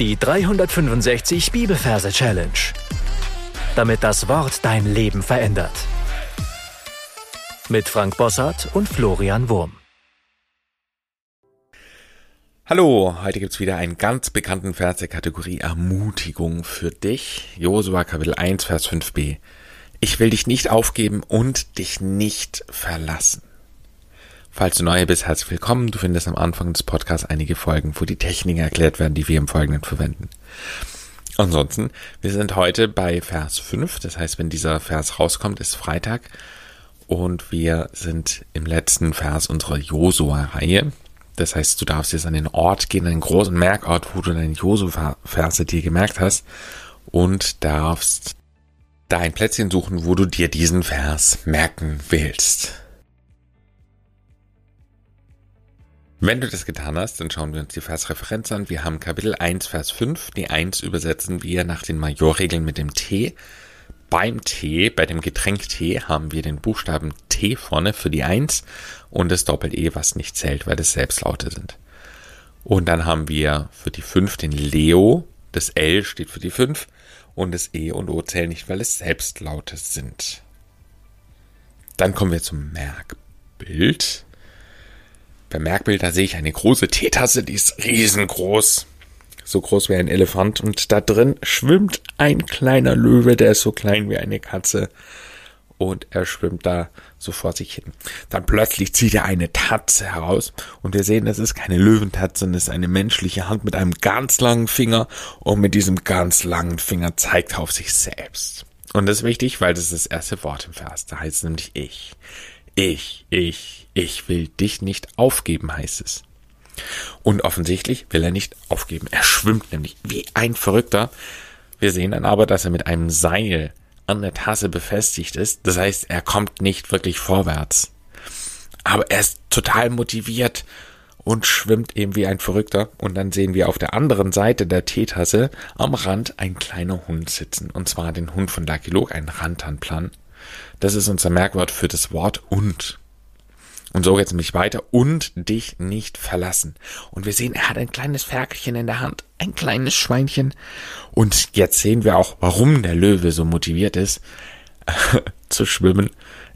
Die 365 Bibelverse Challenge. Damit das Wort dein Leben verändert. Mit Frank Bossart und Florian Wurm. Hallo, heute gibt's wieder einen ganz bekannten Vers der Kategorie Ermutigung für dich. Josua Kapitel 1, Vers 5b. Ich will dich nicht aufgeben und dich nicht verlassen. Falls du neu bist, herzlich willkommen. Du findest am Anfang des Podcasts einige Folgen, wo die Techniken erklärt werden, die wir im Folgenden verwenden. Ansonsten, wir sind heute bei Vers 5. Das heißt, wenn dieser Vers rauskommt, ist Freitag. Und wir sind im letzten Vers unserer Josua-Reihe. Das heißt, du darfst jetzt an den Ort gehen, einen großen Merkort, wo du deine Josua-Verse dir gemerkt hast. Und darfst da ein Plätzchen suchen, wo du dir diesen Vers merken willst. Wenn du das getan hast, dann schauen wir uns die Versreferenz an. Wir haben Kapitel 1, Vers 5. Die 1 übersetzen wir nach den Majorregeln mit dem T. Beim T, bei dem Getränk T, haben wir den Buchstaben T vorne für die 1 und das Doppel-E, was nicht zählt, weil das Selbstlaute sind. Und dann haben wir für die 5 den Leo. Das L steht für die 5 und das E und O zählen nicht, weil es Selbstlaute sind. Dann kommen wir zum Merkbild. Beim Merkbild, da sehe ich eine große Teetasse, die ist riesengroß. So groß wie ein Elefant. Und da drin schwimmt ein kleiner Löwe, der ist so klein wie eine Katze. Und er schwimmt da so vor sich hin. Dann plötzlich zieht er eine Tatze heraus. Und wir sehen, das ist keine Löwentatze, sondern es ist eine menschliche Hand mit einem ganz langen Finger. Und mit diesem ganz langen Finger zeigt er auf sich selbst. Und das ist wichtig, weil das ist das erste Wort im Vers. Da heißt es nämlich ich. Ich, ich, ich will dich nicht aufgeben, heißt es. Und offensichtlich will er nicht aufgeben. Er schwimmt nämlich wie ein Verrückter. Wir sehen dann aber, dass er mit einem Seil an der Tasse befestigt ist. Das heißt, er kommt nicht wirklich vorwärts. Aber er ist total motiviert und schwimmt eben wie ein Verrückter. Und dann sehen wir auf der anderen Seite der Teetasse am Rand ein kleiner Hund sitzen. Und zwar den Hund von Lucky Luke, ein Rantanplan. Das ist unser Merkwort für das Wort und. Und so geht es nämlich weiter. Und dich nicht verlassen. Und wir sehen, er hat ein kleines Ferkelchen in der Hand. Ein kleines Schweinchen. Und jetzt sehen wir auch, warum der Löwe so motiviert ist, zu schwimmen.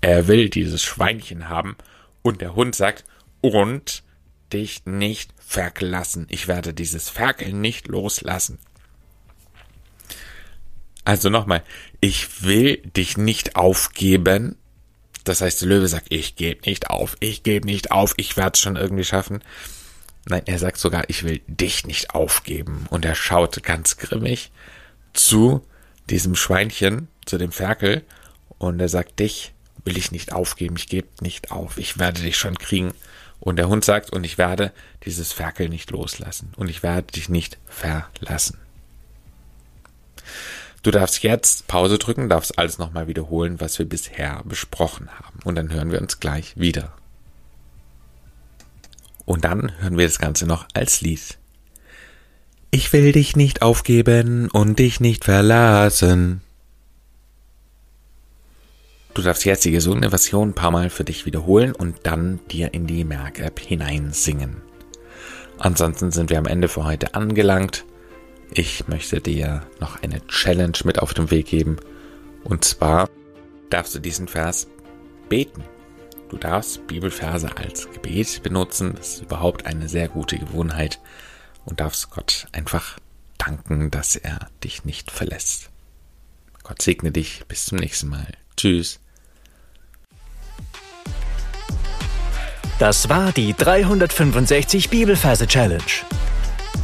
Er will dieses Schweinchen haben. Und der Hund sagt, und dich nicht verlassen. Ich werde dieses Ferkel nicht loslassen. Also nochmal, ich will dich nicht aufgeben. Das heißt, der Löwe sagt, ich gebe nicht auf, ich gebe nicht auf, ich werde es schon irgendwie schaffen. Nein, er sagt sogar, ich will dich nicht aufgeben. Und er schaut ganz grimmig zu diesem Schweinchen, zu dem Ferkel. Und er sagt, dich will ich nicht aufgeben, ich gebe nicht auf, ich werde dich schon kriegen. Und der Hund sagt, und ich werde dieses Ferkel nicht loslassen. Und ich werde dich nicht verlassen. Du darfst jetzt Pause drücken, darfst alles nochmal wiederholen, was wir bisher besprochen haben. Und dann hören wir uns gleich wieder. Und dann hören wir das Ganze noch als Lied. Ich will dich nicht aufgeben und dich nicht verlassen. Du darfst jetzt die gesungene Version ein paar Mal für dich wiederholen und dann dir in die Merk-App hineinsingen. Ansonsten sind wir am Ende für heute angelangt. Ich möchte dir noch eine Challenge mit auf den Weg geben. Und zwar darfst du diesen Vers beten. Du darfst Bibelverse als Gebet benutzen. Das ist überhaupt eine sehr gute Gewohnheit. Und darfst Gott einfach danken, dass er dich nicht verlässt. Gott segne dich. Bis zum nächsten Mal. Tschüss. Das war die 365 Bibelverse Challenge.